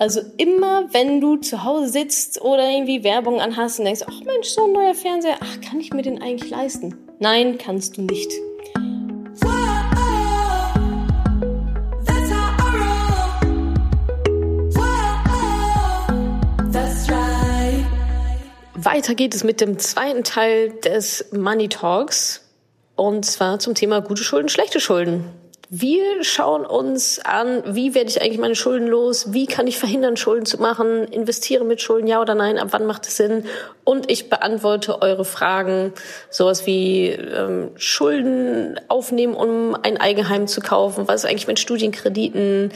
Also immer, wenn du zu Hause sitzt oder irgendwie Werbung anhast und denkst, ach Mensch, so ein neuer Fernseher, ach, kann ich mir den eigentlich leisten? Nein, kannst du nicht. Weiter geht es mit dem zweiten Teil des Money Talks und zwar zum Thema gute Schulden, schlechte Schulden. Wir schauen uns an, wie werde ich eigentlich meine Schulden los? Wie kann ich verhindern, Schulden zu machen? Investiere mit Schulden, ja oder nein? Ab wann macht es Sinn? Und ich beantworte eure Fragen, sowas wie ähm, Schulden aufnehmen, um ein Eigenheim zu kaufen. Was ist eigentlich mit Studienkrediten?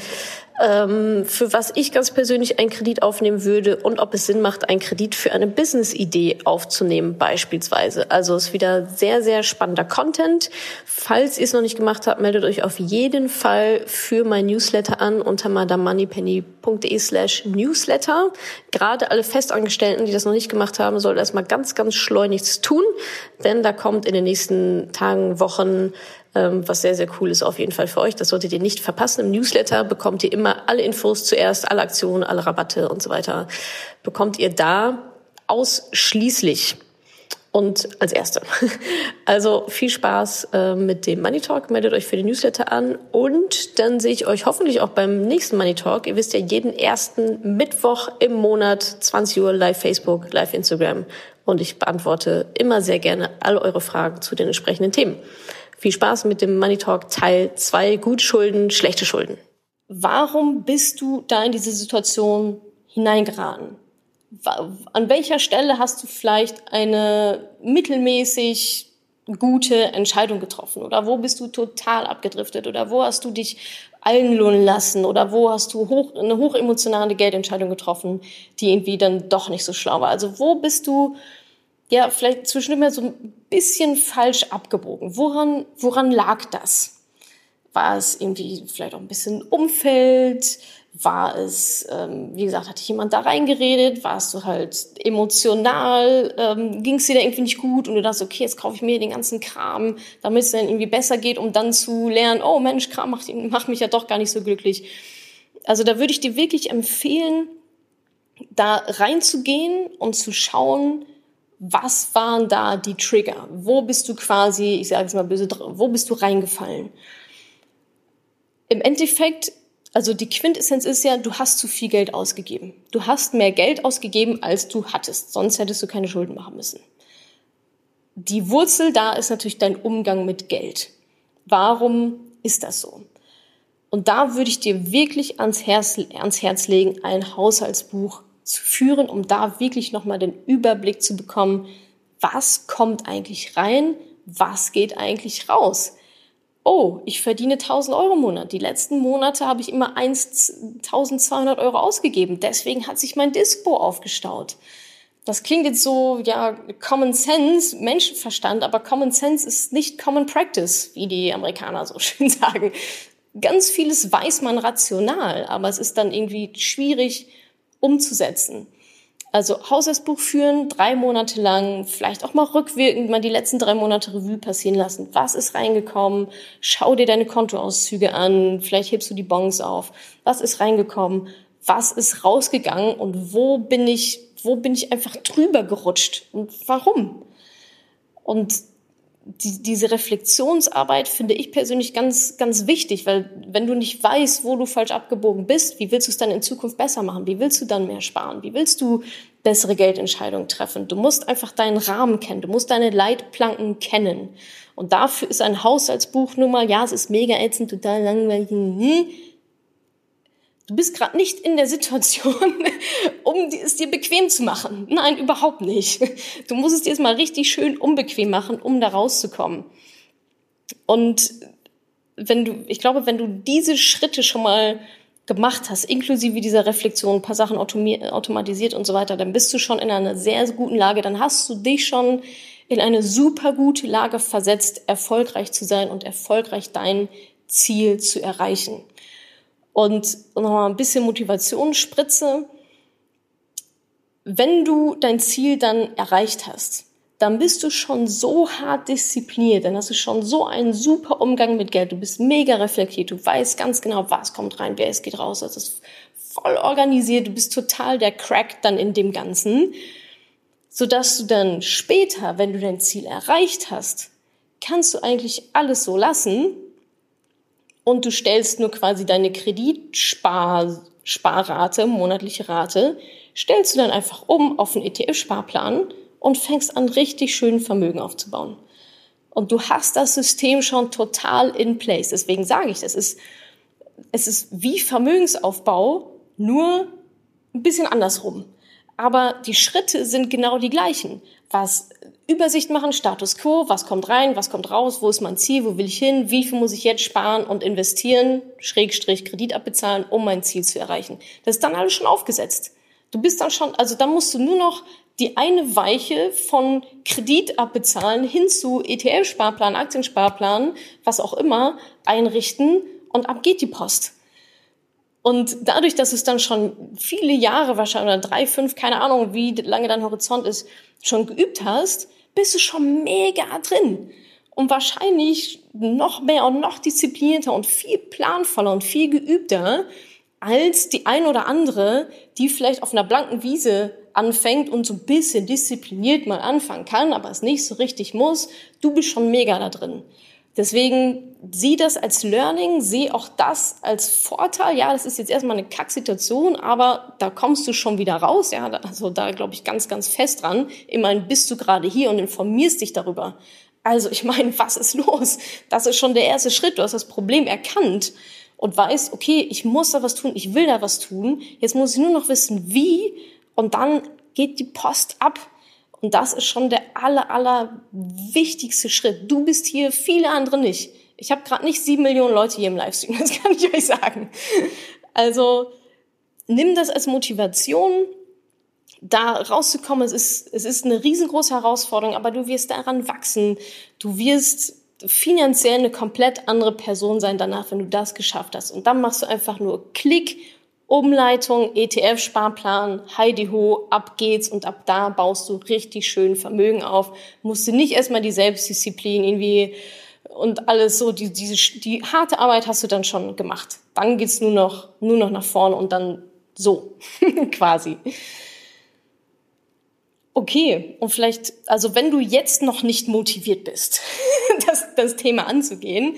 Ähm, für was ich ganz persönlich einen Kredit aufnehmen würde und ob es Sinn macht, einen Kredit für eine Business-Idee aufzunehmen beispielsweise. Also ist wieder sehr, sehr spannender Content. Falls ihr es noch nicht gemacht habt, meldet euch auf jeden Fall für mein Newsletter an unter madamoneypenny.de slash newsletter. Gerade alle Festangestellten, die das noch nicht gemacht haben, sollten erstmal ganz, ganz schleunigst tun, denn da kommt in den nächsten Tagen, Wochen was sehr, sehr cool ist auf jeden Fall für euch. Das solltet ihr nicht verpassen. Im Newsletter bekommt ihr immer alle Infos zuerst, alle Aktionen, alle Rabatte und so weiter. Bekommt ihr da ausschließlich und als Erste. Also viel Spaß äh, mit dem Money Talk. Meldet euch für den Newsletter an und dann sehe ich euch hoffentlich auch beim nächsten Money Talk. Ihr wisst ja, jeden ersten Mittwoch im Monat 20 Uhr live Facebook, live Instagram und ich beantworte immer sehr gerne all eure Fragen zu den entsprechenden Themen. Viel Spaß mit dem Money Talk Teil 2, Gutschulden, schlechte Schulden. Warum bist du da in diese Situation hineingeraten? An welcher Stelle hast du vielleicht eine mittelmäßig gute Entscheidung getroffen? Oder wo bist du total abgedriftet? Oder wo hast du dich einlullen lassen? Oder wo hast du hoch, eine hochemotionale Geldentscheidung getroffen, die irgendwie dann doch nicht so schlau war? Also wo bist du ja vielleicht zwischendurch so ein bisschen falsch abgebogen. Woran, woran lag das? War es irgendwie vielleicht auch ein bisschen Umfeld? War es, ähm, wie gesagt, hatte jemand da reingeredet? Warst du halt emotional? Ähm, Ging es dir da irgendwie nicht gut? Und du dachtest, okay, jetzt kaufe ich mir den ganzen Kram, damit es dann irgendwie besser geht, um dann zu lernen, oh Mensch, Kram macht, macht mich ja doch gar nicht so glücklich. Also da würde ich dir wirklich empfehlen, da reinzugehen und zu schauen, was waren da die Trigger? Wo bist du quasi, ich sage es mal böse, wo bist du reingefallen? Im Endeffekt, also die Quintessenz ist ja, du hast zu viel Geld ausgegeben. Du hast mehr Geld ausgegeben, als du hattest. Sonst hättest du keine Schulden machen müssen. Die Wurzel da ist natürlich dein Umgang mit Geld. Warum ist das so? Und da würde ich dir wirklich ans Herz, ans Herz legen, ein Haushaltsbuch zu führen, um da wirklich nochmal den Überblick zu bekommen, was kommt eigentlich rein, was geht eigentlich raus. Oh, ich verdiene 1000 Euro im Monat. Die letzten Monate habe ich immer 1200 Euro ausgegeben. Deswegen hat sich mein Dispo aufgestaut. Das klingt jetzt so, ja, Common Sense, Menschenverstand, aber Common Sense ist nicht Common Practice, wie die Amerikaner so schön sagen. Ganz vieles weiß man rational, aber es ist dann irgendwie schwierig, umzusetzen. Also Haushaltsbuch führen, drei Monate lang, vielleicht auch mal rückwirkend mal die letzten drei Monate Revue passieren lassen. Was ist reingekommen? Schau dir deine Kontoauszüge an, vielleicht hebst du die Bons auf. Was ist reingekommen? Was ist rausgegangen und wo bin ich, wo bin ich einfach drüber gerutscht und warum? Und die, diese Reflexionsarbeit finde ich persönlich ganz, ganz wichtig, weil wenn du nicht weißt, wo du falsch abgebogen bist, wie willst du es dann in Zukunft besser machen? Wie willst du dann mehr sparen? Wie willst du bessere Geldentscheidungen treffen? Du musst einfach deinen Rahmen kennen. Du musst deine Leitplanken kennen. Und dafür ist ein Haushaltsbuch nun mal, ja, es ist mega ätzend, total langweilig, hm, Du bist gerade nicht in der Situation, um es dir bequem zu machen. Nein, überhaupt nicht. Du musst es dir jetzt mal richtig schön unbequem machen, um da rauszukommen. Und wenn du, ich glaube, wenn du diese Schritte schon mal gemacht hast, inklusive dieser Reflexion, ein paar Sachen automatisiert und so weiter, dann bist du schon in einer sehr guten Lage. Dann hast du dich schon in eine super gute Lage versetzt, erfolgreich zu sein und erfolgreich dein Ziel zu erreichen und nochmal ein bisschen Motivation spritze. Wenn du dein Ziel dann erreicht hast, dann bist du schon so hart diszipliniert, dann hast du schon so einen super Umgang mit Geld, du bist mega reflektiert, du weißt ganz genau, was kommt rein, wer es geht raus, das ist voll organisiert, du bist total der Crack dann in dem Ganzen, sodass du dann später, wenn du dein Ziel erreicht hast, kannst du eigentlich alles so lassen und du stellst nur quasi deine Kreditsparrate, monatliche Rate, stellst du dann einfach um auf einen ETF-Sparplan und fängst an, richtig schön Vermögen aufzubauen. Und du hast das System schon total in place. Deswegen sage ich, das ist, es ist wie Vermögensaufbau, nur ein bisschen andersrum. Aber die Schritte sind genau die gleichen. Was Übersicht machen, Status quo, was kommt rein, was kommt raus, wo ist mein Ziel, wo will ich hin, wie viel muss ich jetzt sparen und investieren, Schrägstrich Kredit abbezahlen, um mein Ziel zu erreichen. Das ist dann alles schon aufgesetzt. Du bist dann schon, also dann musst du nur noch die eine Weiche von Kredit abbezahlen hin zu ETF-Sparplan, Aktiensparplan, was auch immer, einrichten und ab geht die Post. Und dadurch, dass es dann schon viele Jahre wahrscheinlich, oder drei, fünf, keine Ahnung, wie lange dein Horizont ist, schon geübt hast, bist du schon mega drin. Und wahrscheinlich noch mehr und noch disziplinierter und viel planvoller und viel geübter als die ein oder andere, die vielleicht auf einer blanken Wiese anfängt und so ein bisschen diszipliniert mal anfangen kann, aber es nicht so richtig muss, du bist schon mega da drin. Deswegen sieh das als Learning, sieh auch das als Vorteil. Ja, das ist jetzt erstmal eine Kacksituation, aber da kommst du schon wieder raus. Ja, also da glaube ich ganz, ganz fest dran. Immerhin bist du gerade hier und informierst dich darüber. Also ich meine, was ist los? Das ist schon der erste Schritt. Du hast das Problem erkannt und weißt, okay, ich muss da was tun, ich will da was tun. Jetzt muss ich nur noch wissen, wie und dann geht die Post ab. Und das ist schon der aller, aller wichtigste Schritt. Du bist hier, viele andere nicht. Ich habe gerade nicht sieben Millionen Leute hier im Livestream, das kann ich euch sagen. Also nimm das als Motivation, da rauszukommen. Es ist, es ist eine riesengroße Herausforderung, aber du wirst daran wachsen. Du wirst finanziell eine komplett andere Person sein danach, wenn du das geschafft hast. Und dann machst du einfach nur Klick Umleitung, ETF-Sparplan, Heidi Ho, ab geht's und ab da baust du richtig schön Vermögen auf. Musst du nicht erstmal die Selbstdisziplin irgendwie und alles so, die, diese, die harte Arbeit hast du dann schon gemacht. Dann geht's nur noch, nur noch nach vorne und dann so, quasi. Okay, und vielleicht, also wenn du jetzt noch nicht motiviert bist, das, das Thema anzugehen,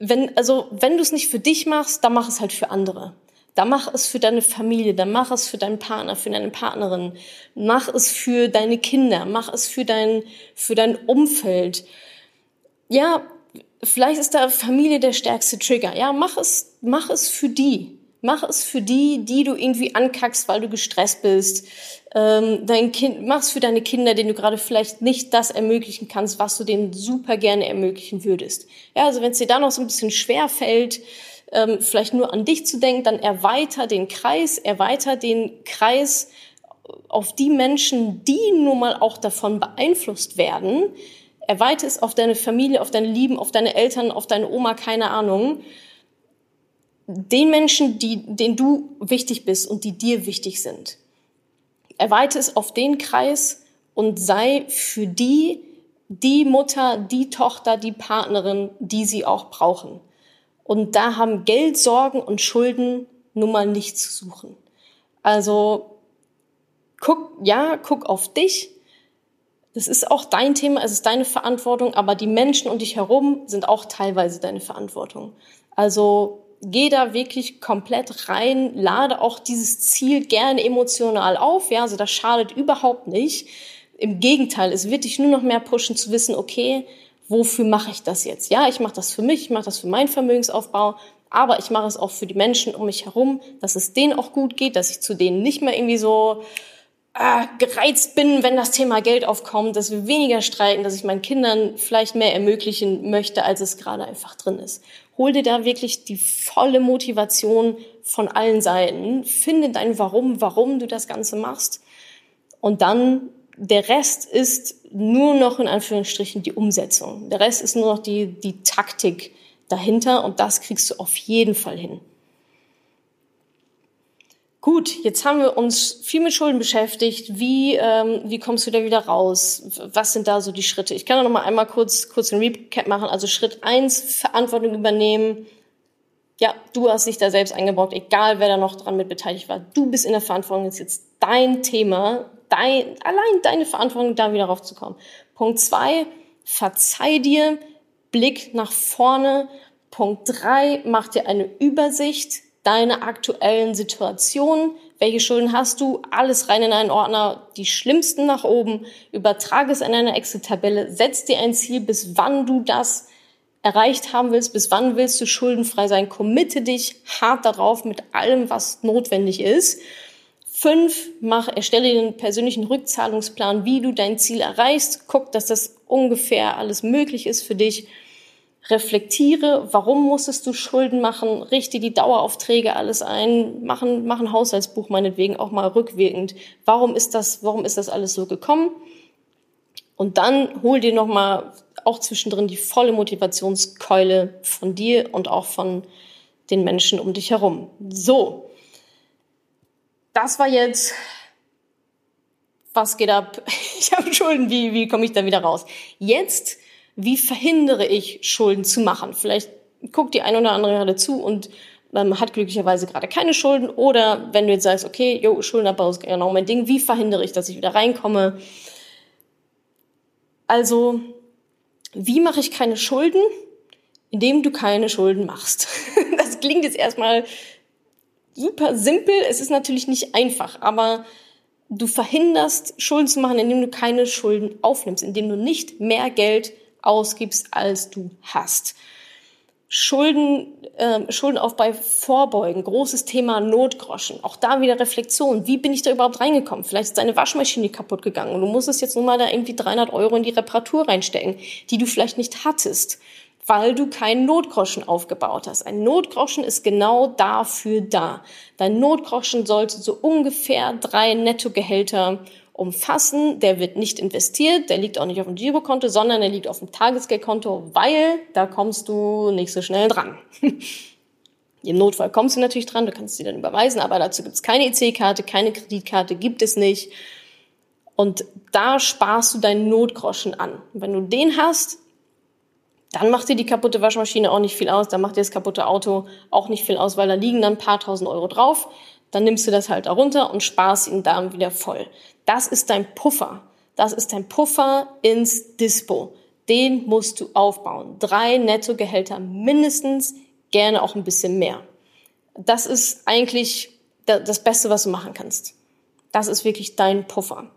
wenn, also, wenn du es nicht für dich machst, dann mach es halt für andere. Dann mach es für deine Familie, dann mach es für deinen Partner, für deine Partnerin, mach es für deine Kinder, mach es für dein, für dein Umfeld. Ja, vielleicht ist da Familie der stärkste Trigger. Ja, mach es, mach es für die. Mach es für die, die du irgendwie ankackst, weil du gestresst bist. Ähm, dein Kind, mach's für deine Kinder, denen du gerade vielleicht nicht das ermöglichen kannst, was du denen super gerne ermöglichen würdest. Ja, also wenn es dir da noch so ein bisschen schwer fällt, ähm, vielleicht nur an dich zu denken, dann erweiter den Kreis, erweiter den Kreis auf die Menschen, die nun mal auch davon beeinflusst werden. Erweiter es auf deine Familie, auf deine Lieben, auf deine Eltern, auf deine Oma, keine Ahnung den Menschen, die, denen du wichtig bist und die dir wichtig sind. Erweite es auf den Kreis und sei für die die Mutter, die Tochter, die Partnerin, die sie auch brauchen. Und da haben Geld, Sorgen und Schulden nun mal nichts zu suchen. Also guck, ja, guck auf dich. Das ist auch dein Thema, es ist deine Verantwortung, aber die Menschen um dich herum sind auch teilweise deine Verantwortung. Also geh da wirklich komplett rein, lade auch dieses Ziel gerne emotional auf, ja, also das schadet überhaupt nicht. Im Gegenteil, es wird dich nur noch mehr pushen zu wissen, okay, wofür mache ich das jetzt? Ja, ich mache das für mich, ich mache das für meinen Vermögensaufbau, aber ich mache es auch für die Menschen um mich herum, dass es denen auch gut geht, dass ich zu denen nicht mehr irgendwie so äh, gereizt bin, wenn das Thema Geld aufkommt, dass wir weniger streiten, dass ich meinen Kindern vielleicht mehr ermöglichen möchte, als es gerade einfach drin ist. Hol dir da wirklich die volle Motivation von allen Seiten. Finde dein Warum, warum du das Ganze machst. Und dann der Rest ist nur noch in Anführungsstrichen die Umsetzung. Der Rest ist nur noch die, die Taktik dahinter und das kriegst du auf jeden Fall hin. Gut, jetzt haben wir uns viel mit Schulden beschäftigt. Wie, ähm, wie kommst du da wieder raus? Was sind da so die Schritte? Ich kann noch mal einmal kurz, kurz einen Recap machen. Also Schritt eins: Verantwortung übernehmen. Ja, du hast dich da selbst eingebrockt, egal wer da noch dran mit beteiligt war. Du bist in der Verantwortung, das ist jetzt dein Thema, dein, allein deine Verantwortung, da wieder raufzukommen. Punkt zwei: verzeih dir, Blick nach vorne. Punkt drei: mach dir eine Übersicht deine aktuellen Situationen, welche Schulden hast du, alles rein in einen Ordner, die schlimmsten nach oben, übertrage es in eine Excel-Tabelle, setz dir ein Ziel, bis wann du das erreicht haben willst, bis wann willst du schuldenfrei sein, committe dich hart darauf mit allem, was notwendig ist. Fünf, mach, erstelle dir einen persönlichen Rückzahlungsplan, wie du dein Ziel erreichst. Guck, dass das ungefähr alles möglich ist für dich reflektiere, warum musstest du Schulden machen, richte die Daueraufträge alles ein, machen, mach ein Haushaltsbuch meinetwegen auch mal rückwirkend. Warum ist das, warum ist das alles so gekommen? Und dann hol dir nochmal auch zwischendrin die volle Motivationskeule von dir und auch von den Menschen um dich herum. So. Das war jetzt, was geht ab? Ich habe Schulden, wie, wie komme ich da wieder raus? Jetzt wie verhindere ich Schulden zu machen? Vielleicht guckt die ein oder andere gerade zu und ähm, hat glücklicherweise gerade keine Schulden. Oder wenn du jetzt sagst, okay, jo, Schuldenabbau ist genau mein Ding, wie verhindere ich, dass ich wieder reinkomme? Also, wie mache ich keine Schulden? Indem du keine Schulden machst. das klingt jetzt erstmal super simpel. Es ist natürlich nicht einfach, aber du verhinderst Schulden zu machen, indem du keine Schulden aufnimmst, indem du nicht mehr Geld ausgibst, als du hast. Schulden, äh, Schuldenaufbau vorbeugen, großes Thema Notgroschen. Auch da wieder Reflexion. Wie bin ich da überhaupt reingekommen? Vielleicht ist deine Waschmaschine kaputt gegangen und du musstest jetzt nur mal da irgendwie 300 Euro in die Reparatur reinstecken, die du vielleicht nicht hattest, weil du keinen Notgroschen aufgebaut hast. Ein Notgroschen ist genau dafür da. Dein Notgroschen sollte so ungefähr drei Nettogehälter umfassen. Der wird nicht investiert, der liegt auch nicht auf dem Girokonto, sondern der liegt auf dem Tagesgeldkonto, weil da kommst du nicht so schnell dran. Im Notfall kommst du natürlich dran, du kannst sie dann überweisen, aber dazu gibt es keine EC-Karte, keine Kreditkarte, gibt es nicht. Und da sparst du deinen Notgroschen an. Und wenn du den hast, dann macht dir die kaputte Waschmaschine auch nicht viel aus, dann macht dir das kaputte Auto auch nicht viel aus, weil da liegen dann ein paar tausend Euro drauf. Dann nimmst du das halt darunter und sparst ihn dann wieder voll. Das ist dein Puffer. Das ist dein Puffer ins Dispo. Den musst du aufbauen. Drei Nettogehälter mindestens, gerne auch ein bisschen mehr. Das ist eigentlich das Beste, was du machen kannst. Das ist wirklich dein Puffer.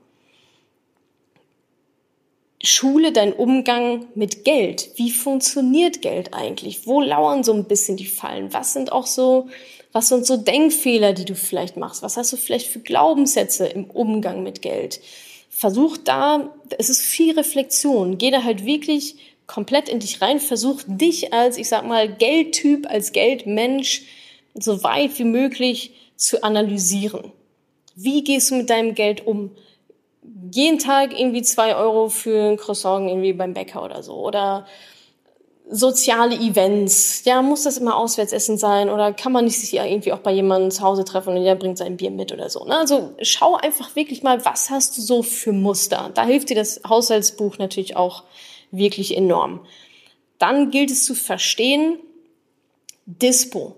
Schule deinen Umgang mit Geld. Wie funktioniert Geld eigentlich? Wo lauern so ein bisschen die Fallen? Was sind auch so was sind so Denkfehler, die du vielleicht machst? Was hast du vielleicht für Glaubenssätze im Umgang mit Geld? Versuch da, es ist viel Reflexion. Geh da halt wirklich komplett in dich rein. Versuch dich als, ich sag mal, Geldtyp, als Geldmensch so weit wie möglich zu analysieren. Wie gehst du mit deinem Geld um? Jeden Tag irgendwie zwei Euro für ein Croissant irgendwie beim Bäcker oder so. Oder soziale Events. Ja, muss das immer Auswärtsessen sein oder kann man nicht sich irgendwie auch bei jemandem zu Hause treffen und der bringt sein Bier mit oder so. Ne? Also schau einfach wirklich mal, was hast du so für Muster. Da hilft dir das Haushaltsbuch natürlich auch wirklich enorm. Dann gilt es zu verstehen, Dispo.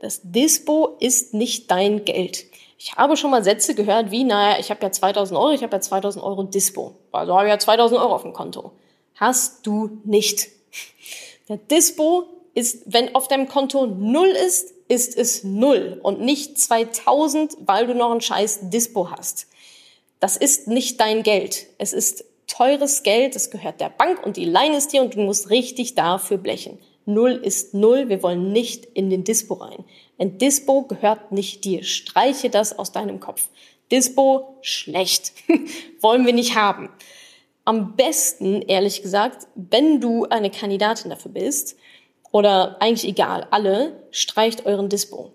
Das Dispo ist nicht dein Geld. Ich habe schon mal Sätze gehört wie, naja, ich habe ja 2000 Euro, ich habe ja 2000 Euro Dispo. Also habe ich ja 2000 Euro auf dem Konto. Hast du nicht. Der Dispo ist, wenn auf deinem Konto null ist, ist es null und nicht 2000, weil du noch ein scheiß Dispo hast. Das ist nicht dein Geld. Es ist teures Geld, es gehört der Bank und die leihen es dir und du musst richtig dafür blechen. Null ist null, wir wollen nicht in den Dispo rein. Ein Dispo gehört nicht dir. Streiche das aus deinem Kopf. Dispo schlecht. wollen wir nicht haben am besten, ehrlich gesagt, wenn du eine Kandidatin dafür bist, oder eigentlich egal, alle, streicht euren Dispo.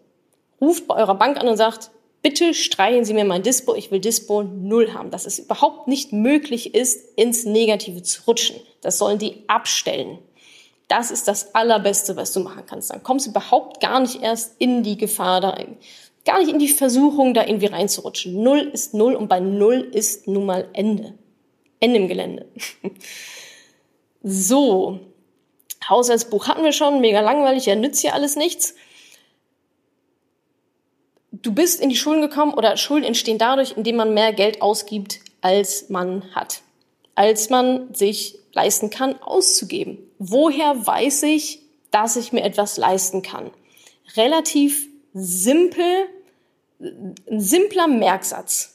Ruft bei eurer Bank an und sagt, bitte streichen Sie mir mein Dispo, ich will Dispo null haben. Dass es überhaupt nicht möglich ist, ins Negative zu rutschen. Das sollen die abstellen. Das ist das Allerbeste, was du machen kannst. Dann kommst du überhaupt gar nicht erst in die Gefahr, da gar nicht in die Versuchung, da irgendwie reinzurutschen. Null ist Null und bei Null ist nun mal Ende. Ende im Gelände. so. Haushaltsbuch hatten wir schon, mega langweilig, ja, nützt ja alles nichts. Du bist in die Schulden gekommen oder Schulden entstehen dadurch, indem man mehr Geld ausgibt, als man hat. Als man sich leisten kann, auszugeben. Woher weiß ich, dass ich mir etwas leisten kann? Relativ simpel, ein simpler Merksatz.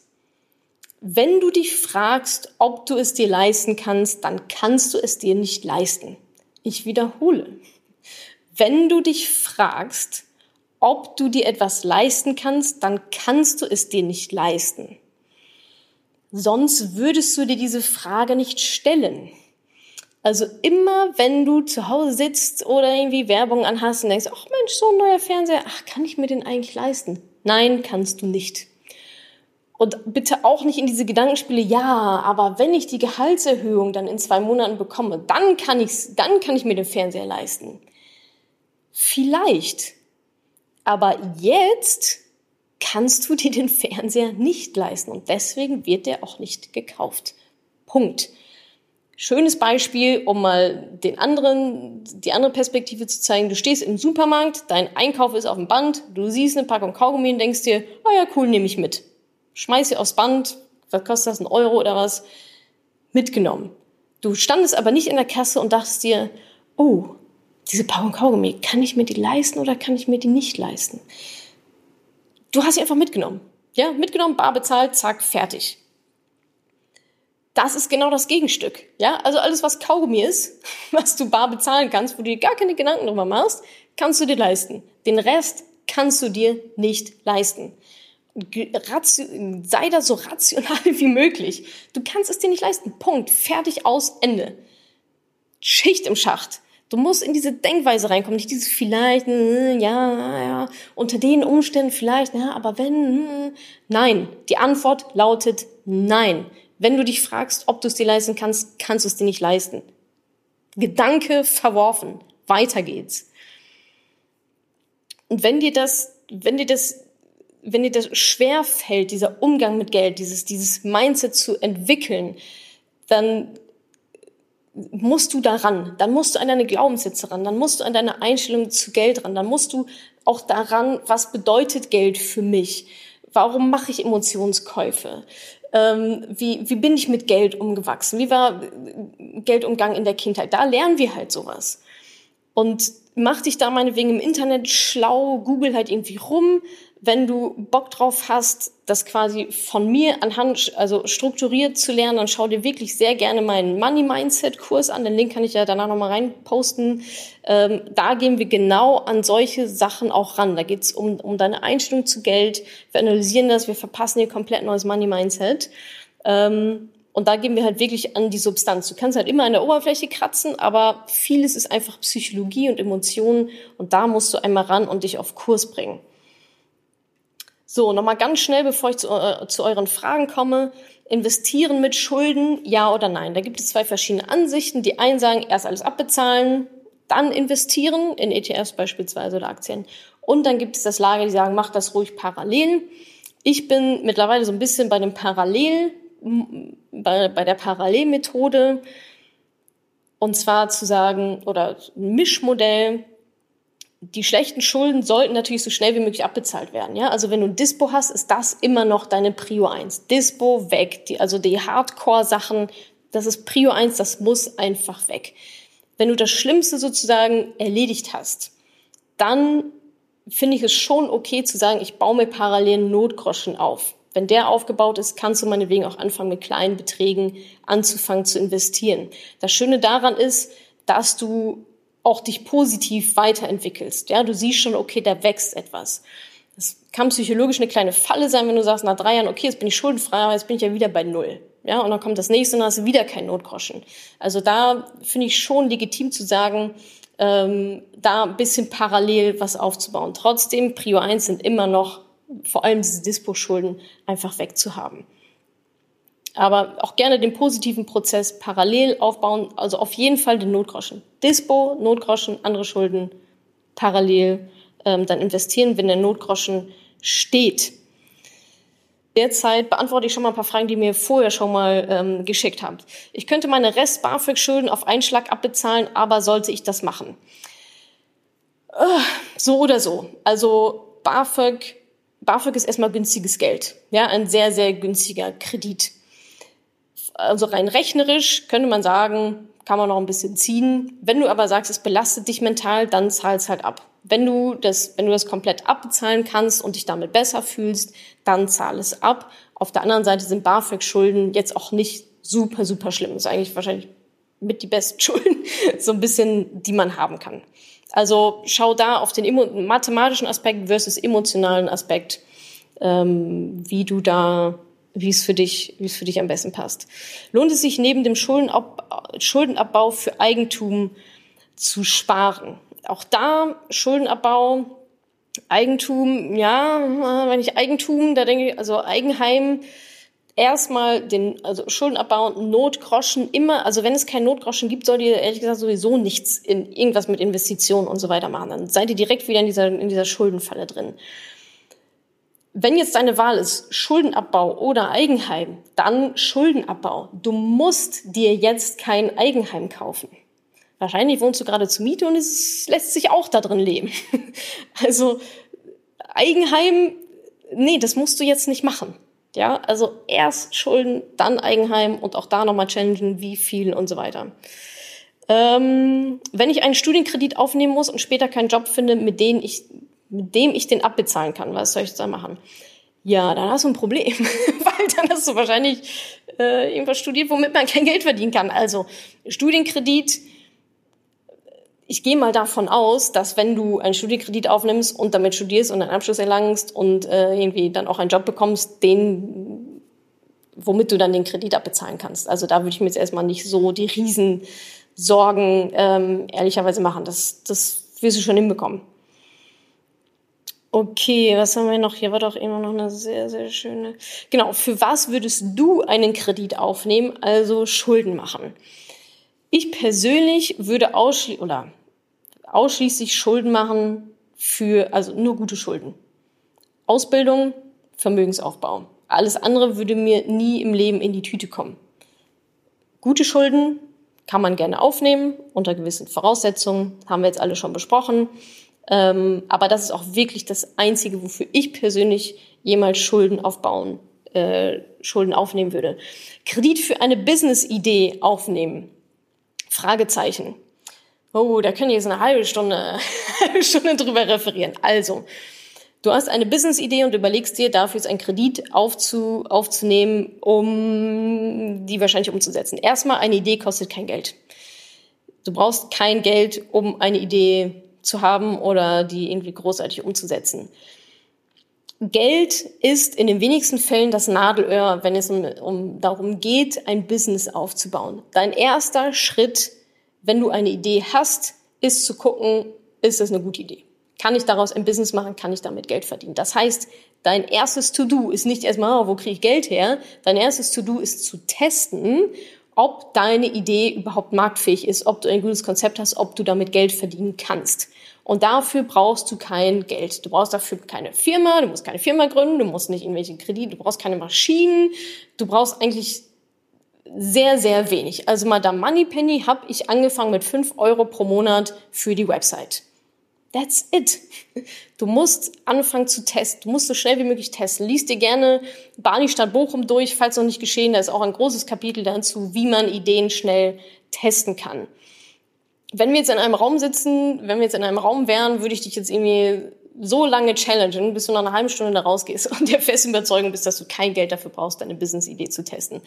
Wenn du dich fragst, ob du es dir leisten kannst, dann kannst du es dir nicht leisten. Ich wiederhole. Wenn du dich fragst, ob du dir etwas leisten kannst, dann kannst du es dir nicht leisten. Sonst würdest du dir diese Frage nicht stellen. Also immer, wenn du zu Hause sitzt oder irgendwie Werbung anhast und denkst, ach Mensch, so ein neuer Fernseher, ach, kann ich mir den eigentlich leisten? Nein, kannst du nicht. Und bitte auch nicht in diese Gedankenspiele, ja, aber wenn ich die Gehaltserhöhung dann in zwei Monaten bekomme, dann kann ich's, dann kann ich mir den Fernseher leisten. Vielleicht. Aber jetzt kannst du dir den Fernseher nicht leisten und deswegen wird der auch nicht gekauft. Punkt. Schönes Beispiel, um mal den anderen, die andere Perspektive zu zeigen. Du stehst im Supermarkt, dein Einkauf ist auf dem Band, du siehst eine Packung Kaugummi und denkst dir, oh ja, cool, nehme ich mit. Schmeiß sie aufs Band, was kostet das, ein Euro oder was? Mitgenommen. Du standest aber nicht in der Kasse und dachtest dir, oh, diese Packung Kaugummi, kann ich mir die leisten oder kann ich mir die nicht leisten? Du hast sie einfach mitgenommen. Ja, mitgenommen, bar bezahlt, zack, fertig das ist genau das Gegenstück. Ja, also alles, was Kaugummi ist, was du bar bezahlen kannst, wo du dir gar keine Gedanken drüber machst, kannst du dir leisten. Den Rest kannst du dir nicht leisten. Sei da so rational wie möglich. Du kannst es dir nicht leisten. Punkt. Fertig aus Ende. Schicht im Schacht. Du musst in diese Denkweise reinkommen, nicht dieses vielleicht, hm, ja, ja, unter den Umständen vielleicht, ja, aber wenn, hm. nein. Die Antwort lautet nein. Wenn du dich fragst, ob du es dir leisten kannst, kannst du es dir nicht leisten. Gedanke verworfen. Weiter geht's. Und wenn dir das, wenn dir das, wenn dir das schwer fällt, dieser Umgang mit Geld, dieses, dieses Mindset zu entwickeln, dann musst du daran, dann musst du an deine Glaubenssätze ran, dann musst du an deine Einstellung zu Geld ran, dann musst du auch daran, was bedeutet Geld für mich? Warum mache ich Emotionskäufe? ähm, wie, wie bin ich mit Geld umgewachsen, wie war Geldumgang in der Kindheit. Da lernen wir halt sowas. Und mach dich da meinetwegen im Internet schlau, google halt irgendwie rum, wenn du Bock drauf hast, das quasi von mir anhand, also strukturiert zu lernen, dann schau dir wirklich sehr gerne meinen Money Mindset Kurs an. Den Link kann ich ja danach nochmal reinposten. Ähm, da gehen wir genau an solche Sachen auch ran. Da geht's um, um deine Einstellung zu Geld. Wir analysieren das, wir verpassen hier komplett neues Money Mindset. Ähm, und da gehen wir halt wirklich an die Substanz. Du kannst halt immer an der Oberfläche kratzen, aber vieles ist einfach Psychologie und Emotionen. Und da musst du einmal ran und dich auf Kurs bringen. So, nochmal ganz schnell, bevor ich zu, äh, zu euren Fragen komme. Investieren mit Schulden, ja oder nein? Da gibt es zwei verschiedene Ansichten. Die einen sagen, erst alles abbezahlen, dann investieren, in ETFs beispielsweise oder Aktien. Und dann gibt es das Lager, die sagen, mach das ruhig parallel. Ich bin mittlerweile so ein bisschen bei dem Parallel, bei, bei der Parallelmethode. Und zwar zu sagen, oder ein Mischmodell, die schlechten Schulden sollten natürlich so schnell wie möglich abbezahlt werden. Ja? Also wenn du ein Dispo hast, ist das immer noch deine Prio 1. Dispo weg. Die, also die Hardcore-Sachen, das ist Prio 1, das muss einfach weg. Wenn du das Schlimmste sozusagen erledigt hast, dann finde ich es schon okay zu sagen, ich baue mir parallel Notgroschen auf. Wenn der aufgebaut ist, kannst du meinetwegen auch anfangen, mit kleinen Beträgen anzufangen zu investieren. Das Schöne daran ist, dass du auch dich positiv weiterentwickelst. Ja, du siehst schon, okay, da wächst etwas. Das kann psychologisch eine kleine Falle sein, wenn du sagst, nach drei Jahren, okay, jetzt bin ich schuldenfrei, aber jetzt bin ich ja wieder bei Null. Ja, und dann kommt das nächste und dann hast du wieder kein Notgroschen. Also da finde ich schon legitim zu sagen, ähm, da ein bisschen parallel was aufzubauen. Trotzdem, Prio 1 sind immer noch, vor allem diese Dispo-Schulden, einfach wegzuhaben aber auch gerne den positiven Prozess parallel aufbauen, also auf jeden Fall den Notgroschen. Dispo, Notgroschen, andere Schulden parallel ähm, dann investieren, wenn der Notgroschen steht. Derzeit beantworte ich schon mal ein paar Fragen, die mir vorher schon mal ähm, geschickt habt. Ich könnte meine Rest-BAföG-Schulden auf einen Schlag abbezahlen, aber sollte ich das machen? Äh, so oder so. Also BAföG, BAföG ist erstmal günstiges Geld. Ja, ein sehr, sehr günstiger Kredit. Also rein rechnerisch könnte man sagen, kann man noch ein bisschen ziehen. Wenn du aber sagst, es belastet dich mental, dann zahl's halt ab. Wenn du das, wenn du das komplett abbezahlen kannst und dich damit besser fühlst, dann zahl es ab. Auf der anderen Seite sind BAföG-Schulden jetzt auch nicht super, super schlimm. Das ist eigentlich wahrscheinlich mit die besten Schulden, so ein bisschen, die man haben kann. Also schau da auf den mathematischen Aspekt versus emotionalen Aspekt, ähm, wie du da, wie es für dich, wie es für dich am besten passt. Lohnt es sich neben dem Schuldenab Schuldenabbau für Eigentum zu sparen? auch da Schuldenabbau, Eigentum, ja, wenn ich Eigentum, da denke ich, also Eigenheim, erstmal den, also Schuldenabbau, Notgroschen immer, also wenn es keinen Notgroschen gibt, soll ihr ehrlich gesagt sowieso nichts in irgendwas mit Investitionen und so weiter machen. Dann seid ihr direkt wieder in dieser, in dieser Schuldenfalle drin. Wenn jetzt deine Wahl ist, Schuldenabbau oder Eigenheim, dann Schuldenabbau. Du musst dir jetzt kein Eigenheim kaufen. Wahrscheinlich wohnst du gerade zu Miete und es lässt sich auch da drin leben. Also Eigenheim, nee, das musst du jetzt nicht machen. Ja, also erst Schulden, dann Eigenheim und auch da nochmal challengen, wie viel und so weiter. Ähm, wenn ich einen Studienkredit aufnehmen muss und später keinen Job finde, mit dem ich, mit dem ich den abbezahlen kann, was soll ich da machen? Ja, dann hast du ein Problem, weil dann hast du wahrscheinlich äh, irgendwas studiert, womit man kein Geld verdienen kann. Also Studienkredit, ich gehe mal davon aus, dass wenn du einen Studienkredit aufnimmst und damit studierst und einen Abschluss erlangst und äh, irgendwie dann auch einen Job bekommst, den, womit du dann den Kredit abbezahlen kannst. Also da würde ich mir jetzt erstmal nicht so die Riesensorgen ähm, ehrlicherweise machen. Das, das wirst du schon hinbekommen. Okay, was haben wir noch? Hier war doch immer noch eine sehr, sehr schöne. Genau, für was würdest du einen Kredit aufnehmen, also Schulden machen? Ich persönlich würde ausschließlich, oder ausschließlich Schulden machen für, also nur gute Schulden. Ausbildung, Vermögensaufbau. Alles andere würde mir nie im Leben in die Tüte kommen. Gute Schulden kann man gerne aufnehmen, unter gewissen Voraussetzungen, haben wir jetzt alle schon besprochen. Ähm, aber das ist auch wirklich das Einzige, wofür ich persönlich jemals Schulden aufbauen, äh, Schulden aufnehmen würde. Kredit für eine Business-Idee aufnehmen. Fragezeichen. Oh, da können wir jetzt eine halbe Stunde, halbe Stunde drüber referieren. Also, du hast eine Business-Idee und überlegst dir, dafür jetzt einen Kredit aufzu, aufzunehmen, um die wahrscheinlich umzusetzen. Erstmal, eine Idee kostet kein Geld. Du brauchst kein Geld, um eine Idee zu haben oder die irgendwie großartig umzusetzen. Geld ist in den wenigsten Fällen das Nadelöhr, wenn es um, um darum geht, ein Business aufzubauen. Dein erster Schritt wenn du eine Idee hast, ist zu gucken, ist das eine gute Idee? Kann ich daraus ein Business machen? Kann ich damit Geld verdienen? Das heißt, dein erstes To-Do ist nicht erstmal, oh, wo kriege ich Geld her? Dein erstes To-Do ist zu testen, ob deine Idee überhaupt marktfähig ist, ob du ein gutes Konzept hast, ob du damit Geld verdienen kannst. Und dafür brauchst du kein Geld. Du brauchst dafür keine Firma, du musst keine Firma gründen, du musst nicht irgendwelche Kredite, du brauchst keine Maschinen, du brauchst eigentlich sehr, sehr wenig. Also Madame Moneypenny habe ich angefangen mit fünf Euro pro Monat für die Website. That's it. Du musst anfangen zu testen. Du musst so schnell wie möglich testen. Lies dir gerne Barney Stadt Bochum durch, falls noch nicht geschehen. Da ist auch ein großes Kapitel dazu, wie man Ideen schnell testen kann. Wenn wir jetzt in einem Raum sitzen, wenn wir jetzt in einem Raum wären, würde ich dich jetzt irgendwie so lange challengen, bis du nach einer halben Stunde da rausgehst und der festen Überzeugung bist, dass du kein Geld dafür brauchst, deine Business-Idee zu testen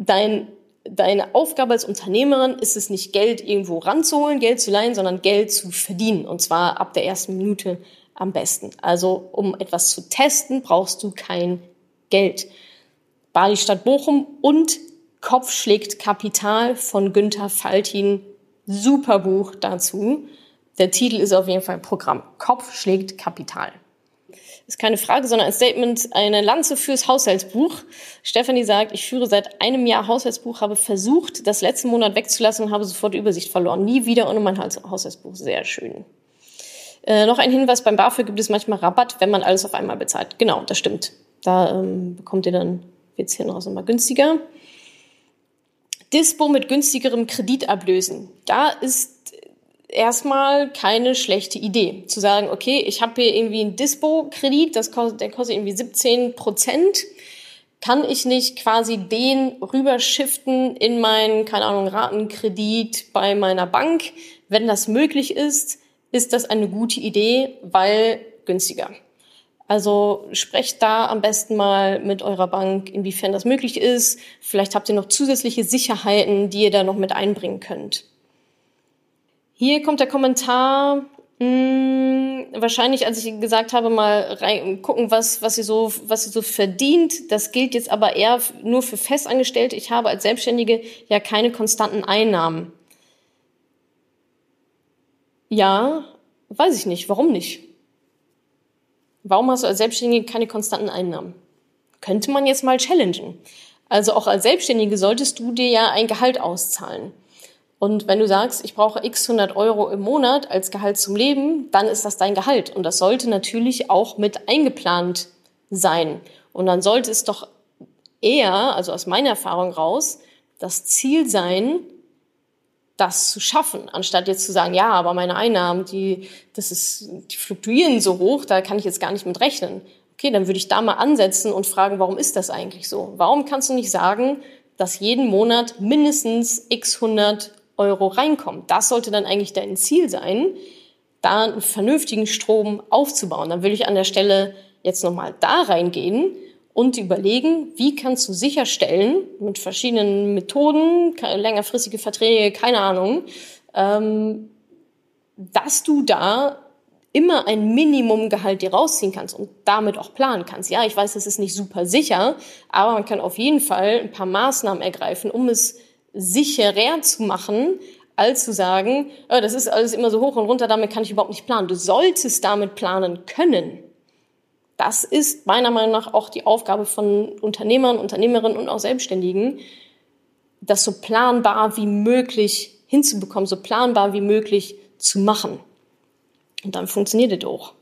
dein, deine Aufgabe als Unternehmerin ist es nicht, Geld irgendwo ranzuholen, Geld zu leihen, sondern Geld zu verdienen. Und zwar ab der ersten Minute am besten. Also um etwas zu testen, brauchst du kein Geld. Bali Stadt Bochum und Kopf schlägt Kapital von Günther Faltin. Super Buch dazu. Der Titel ist auf jeden Fall Programm. Kopf schlägt Kapital ist keine Frage, sondern ein Statement, eine Lanze fürs Haushaltsbuch. Stephanie sagt, ich führe seit einem Jahr Haushaltsbuch, habe versucht, das letzten Monat wegzulassen und habe sofort die Übersicht verloren. Nie wieder ohne mein Haushaltsbuch. Sehr schön. Äh, noch ein Hinweis, beim BAföG gibt es manchmal Rabatt, wenn man alles auf einmal bezahlt. Genau, das stimmt. Da ähm, bekommt ihr dann, wird's hier noch nochmal günstiger. Dispo mit günstigerem Kredit ablösen. Da ist erstmal keine schlechte Idee. Zu sagen, okay, ich habe hier irgendwie einen Dispo-Kredit, kostet, der kostet irgendwie 17 Prozent. Kann ich nicht quasi den rüberschiften in meinen, keine Ahnung, Ratenkredit bei meiner Bank? Wenn das möglich ist, ist das eine gute Idee, weil günstiger. Also sprecht da am besten mal mit eurer Bank, inwiefern das möglich ist. Vielleicht habt ihr noch zusätzliche Sicherheiten, die ihr da noch mit einbringen könnt. Hier kommt der Kommentar, mh, hm, wahrscheinlich, als ich gesagt habe, mal rein, gucken, was, was ihr so, was ihr so verdient. Das gilt jetzt aber eher nur für Festangestellte. Ich habe als Selbstständige ja keine konstanten Einnahmen. Ja, weiß ich nicht. Warum nicht? Warum hast du als Selbstständige keine konstanten Einnahmen? Könnte man jetzt mal challengen. Also auch als Selbstständige solltest du dir ja ein Gehalt auszahlen. Und wenn du sagst, ich brauche x 100 Euro im Monat als Gehalt zum Leben, dann ist das dein Gehalt. Und das sollte natürlich auch mit eingeplant sein. Und dann sollte es doch eher, also aus meiner Erfahrung raus, das Ziel sein, das zu schaffen, anstatt jetzt zu sagen, ja, aber meine Einnahmen, die, das ist, die fluktuieren so hoch, da kann ich jetzt gar nicht mit rechnen. Okay, dann würde ich da mal ansetzen und fragen, warum ist das eigentlich so? Warum kannst du nicht sagen, dass jeden Monat mindestens x 100 Euro reinkommt? Das sollte dann eigentlich dein Ziel sein, da einen vernünftigen Strom aufzubauen. Dann würde ich an der Stelle jetzt nochmal da reingehen und überlegen, wie kannst du sicherstellen, mit verschiedenen Methoden, längerfristige Verträge, keine Ahnung, ähm, dass du da immer ein Minimumgehalt dir rausziehen kannst und damit auch planen kannst. Ja, ich weiß, das ist nicht super sicher, aber man kann auf jeden Fall ein paar Maßnahmen ergreifen, um es sicherer zu machen, als zu sagen, oh, das ist alles immer so hoch und runter, damit kann ich überhaupt nicht planen. Du solltest damit planen können das ist meiner Meinung nach auch die Aufgabe von Unternehmern, Unternehmerinnen und auch Selbstständigen, das so planbar wie möglich hinzubekommen, so planbar wie möglich zu machen. Und dann funktioniert es auch.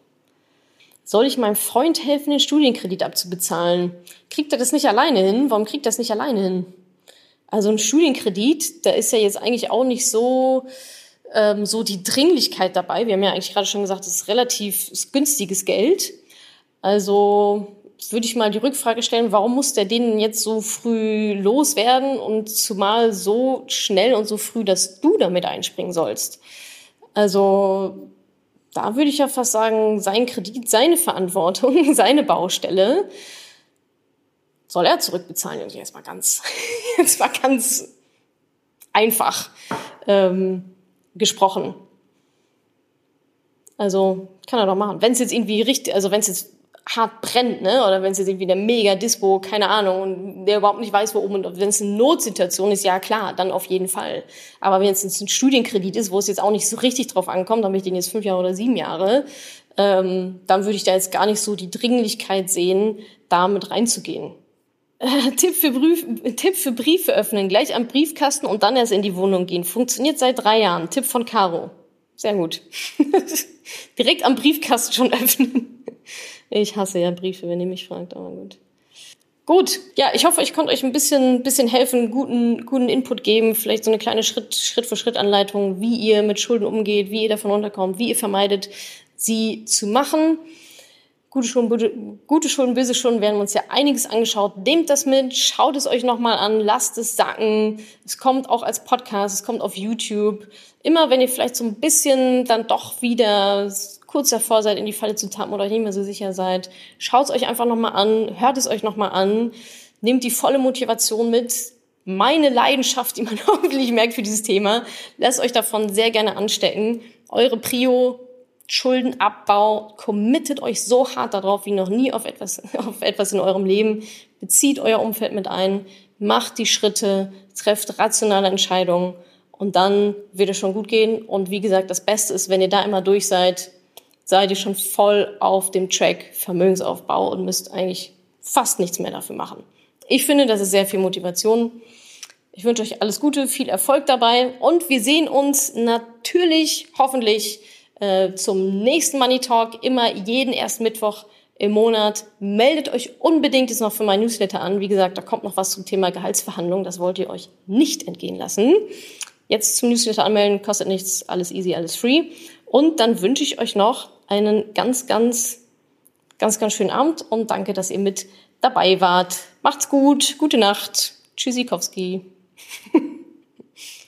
Soll ich meinem Freund helfen, den Studienkredit abzubezahlen? Kriegt er das nicht alleine hin? Warum kriegt er das nicht alleine hin? Also ein Studienkredit, da ist ja jetzt eigentlich auch nicht so, ähm, so die Dringlichkeit dabei. Wir haben ja eigentlich gerade schon gesagt, es ist relativ ist günstiges Geld. Also würde ich mal die Rückfrage stellen, warum muss der den jetzt so früh loswerden und zumal so schnell und so früh, dass du damit einspringen sollst? Also da würde ich ja fast sagen, sein Kredit, seine Verantwortung, seine Baustelle soll er zurückbezahlen. Und jetzt mal ganz, jetzt mal ganz einfach ähm, gesprochen. Also kann er doch machen. Wenn es jetzt irgendwie richtig, also wenn es jetzt hart brennt, ne? Oder wenn es jetzt irgendwie der mega Dispo, keine Ahnung, und der überhaupt nicht weiß, wo oben und wenn es eine Notsituation ist, ja klar, dann auf jeden Fall. Aber wenn es jetzt ein Studienkredit ist, wo es jetzt auch nicht so richtig drauf ankommt, dann bin ich den jetzt fünf Jahre oder sieben Jahre, ähm, dann würde ich da jetzt gar nicht so die Dringlichkeit sehen, da mit reinzugehen. Tipp, für Brief, Tipp für Briefe öffnen, gleich am Briefkasten und dann erst in die Wohnung gehen. Funktioniert seit drei Jahren. Tipp von Caro. Sehr gut. Direkt am Briefkasten schon öffnen. Ich hasse ja Briefe, wenn ihr mich fragt, aber gut. Gut, ja, ich hoffe, ich konnte euch ein bisschen, bisschen helfen, guten, guten Input geben, vielleicht so eine kleine Schritt, Schritt für Schritt Anleitung, wie ihr mit Schulden umgeht, wie ihr davon runterkommt, wie ihr vermeidet, sie zu machen. Gute Schulden, gute, gute Schulden, böse Schulden, werden wir uns ja einiges angeschaut. Nehmt das mit, schaut es euch nochmal an, lasst es sacken. Es kommt auch als Podcast, es kommt auf YouTube. Immer wenn ihr vielleicht so ein bisschen dann doch wieder kurz davor seid, in die Falle zu tappen oder euch nicht mehr so sicher seid, schaut es euch einfach nochmal an, hört es euch nochmal an, nehmt die volle Motivation mit, meine Leidenschaft, die man hoffentlich merkt für dieses Thema, lasst euch davon sehr gerne anstecken. Eure Prio, Schuldenabbau, committet euch so hart darauf wie noch nie auf etwas, auf etwas in eurem Leben. Bezieht euer Umfeld mit ein, macht die Schritte, trefft rationale Entscheidungen und dann wird es schon gut gehen. Und wie gesagt, das Beste ist, wenn ihr da immer durch seid, seid ihr schon voll auf dem Track Vermögensaufbau und müsst eigentlich fast nichts mehr dafür machen. Ich finde, das ist sehr viel Motivation. Ich wünsche euch alles Gute, viel Erfolg dabei und wir sehen uns natürlich, hoffentlich, äh, zum nächsten Money Talk, immer jeden ersten Mittwoch im Monat. Meldet euch unbedingt jetzt noch für mein Newsletter an. Wie gesagt, da kommt noch was zum Thema Gehaltsverhandlung. Das wollt ihr euch nicht entgehen lassen. Jetzt zum Newsletter anmelden, kostet nichts, alles easy, alles free. Und dann wünsche ich euch noch einen ganz, ganz, ganz, ganz schönen Abend und danke, dass ihr mit dabei wart. Macht's gut, gute Nacht. Tschüssikowski.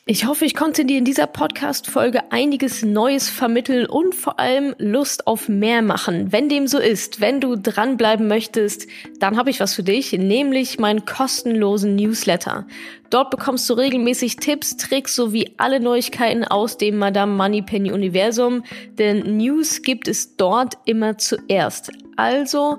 Ich hoffe, ich konnte dir in dieser Podcast-Folge einiges Neues vermitteln und vor allem Lust auf mehr machen. Wenn dem so ist, wenn du dranbleiben möchtest, dann habe ich was für dich, nämlich meinen kostenlosen Newsletter. Dort bekommst du regelmäßig Tipps, Tricks sowie alle Neuigkeiten aus dem Madame Moneypenny Universum, denn News gibt es dort immer zuerst. Also